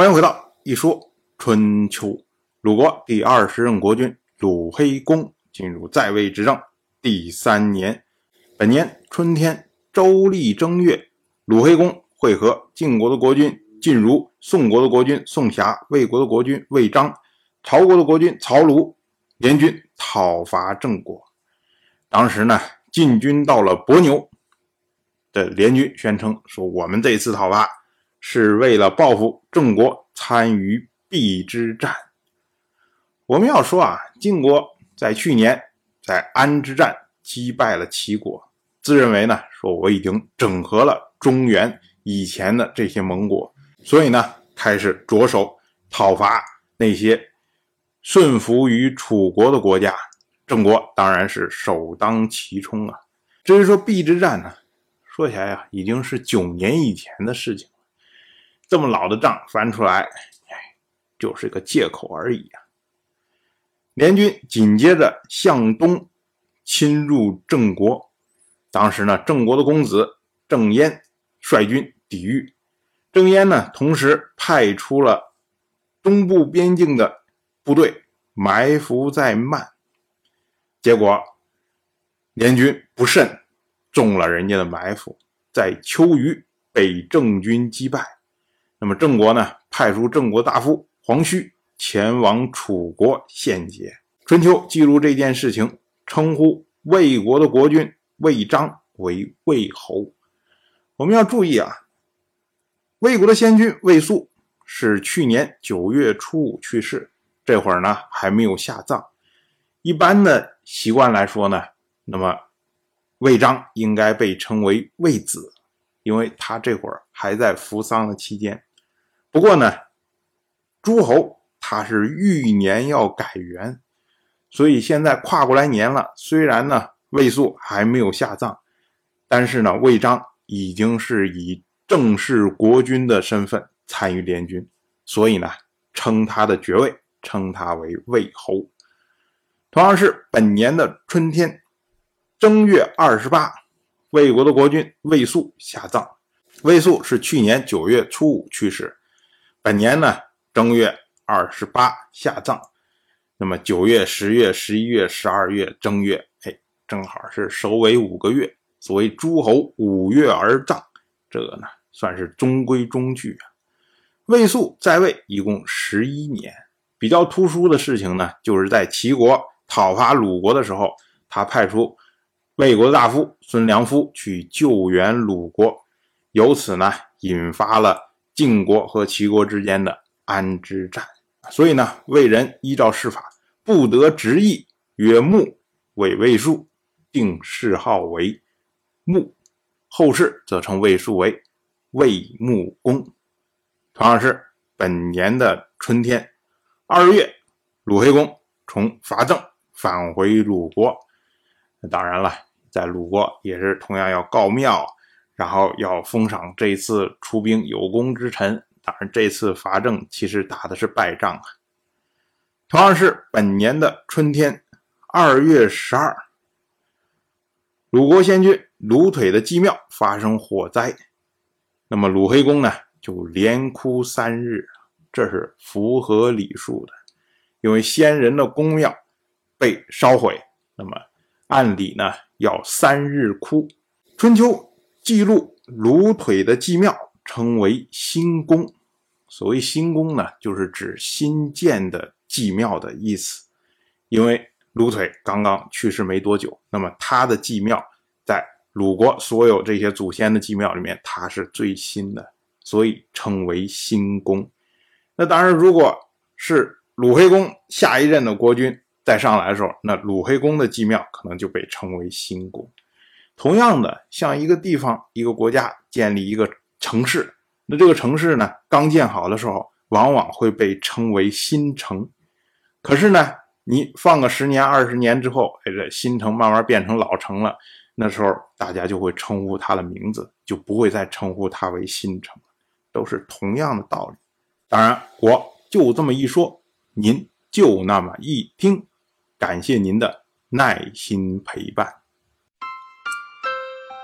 欢迎回到一说春秋。鲁国第二十任国君鲁黑公进入在位执政第三年，本年春天周历正月，鲁黑公会合晋国的国君晋如、宋国的国君宋瑕、魏国的国君魏章、曹国的国君曹鲁，联军讨伐郑国。当时呢，晋军到了伯牛的联军宣称说：“我们这次讨伐。”是为了报复郑国参与邲之战。我们要说啊，晋国在去年在安之战击败了齐国，自认为呢，说我已经整合了中原以前的这些盟国，所以呢，开始着手讨伐那些顺服于楚国的国家。郑国当然是首当其冲啊。至于说邲之战呢，说起来呀，已经是九年以前的事情。这么老的账翻出来，哎，就是个借口而已啊。联军紧接着向东侵入郑国，当时呢，郑国的公子郑燕率军抵御。郑燕呢，同时派出了东部边境的部队埋伏在曼，结果联军不慎中了人家的埋伏，在秋余被郑军击败。那么郑国呢，派出郑国大夫黄须前往楚国献捷。春秋记录这件事情，称呼魏国的国君魏章为魏侯。我们要注意啊，魏国的先君魏肃是去年九月初五去世，这会儿呢还没有下葬。一般的习惯来说呢，那么魏章应该被称为魏子，因为他这会儿还在服丧的期间。不过呢，诸侯他是欲年要改元，所以现在跨过来年了。虽然呢魏肃还没有下葬，但是呢魏章已经是以正式国君的身份参与联军，所以呢称他的爵位，称他为魏侯。同样是本年的春天正月二十八，魏国的国君魏肃下葬。魏肃是去年九月初五去世。本年呢，正月二十八下葬，那么九月、十月、十一月、十二月正月，哎，正好是首尾五个月。所谓诸侯五月而葬，这个呢算是中规中矩啊。魏肃在位一共十一年，比较突出的事情呢，就是在齐国讨伐鲁国的时候，他派出魏国的大夫孙良夫去救援鲁国，由此呢引发了。晋国和齐国之间的安之战，所以呢，魏人依照世法，不得直邑，曰穆，为魏数，定谥号为穆，后世则称魏数为魏穆公。同样是本年的春天，二月，鲁黑公从伐郑返回鲁国。当然了，在鲁国也是同样要告庙啊。然后要封赏这次出兵有功之臣，当然这次伐郑其实打的是败仗啊。同样是本年的春天，二月十二，鲁国先君鲁腿的祭庙发生火灾，那么鲁黑公呢就连哭三日，这是符合礼数的，因为先人的宫庙被烧毁，那么按理呢要三日哭。春秋。记录鲁腿的祭庙称为新宫，所谓新宫呢，就是指新建的祭庙的意思。因为鲁腿刚刚去世没多久，那么他的祭庙在鲁国所有这些祖先的祭庙里面，他是最新的，所以称为新宫。那当然，如果是鲁黑公下一任的国君再上来的时候，那鲁黑公的祭庙可能就被称为新宫。同样的，像一个地方、一个国家建立一个城市，那这个城市呢，刚建好的时候，往往会被称为新城。可是呢，你放个十年、二十年之后，哎，这新城慢慢变成老城了，那时候大家就会称呼它的名字，就不会再称呼它为新城，都是同样的道理。当然，我就这么一说，您就那么一听，感谢您的耐心陪伴。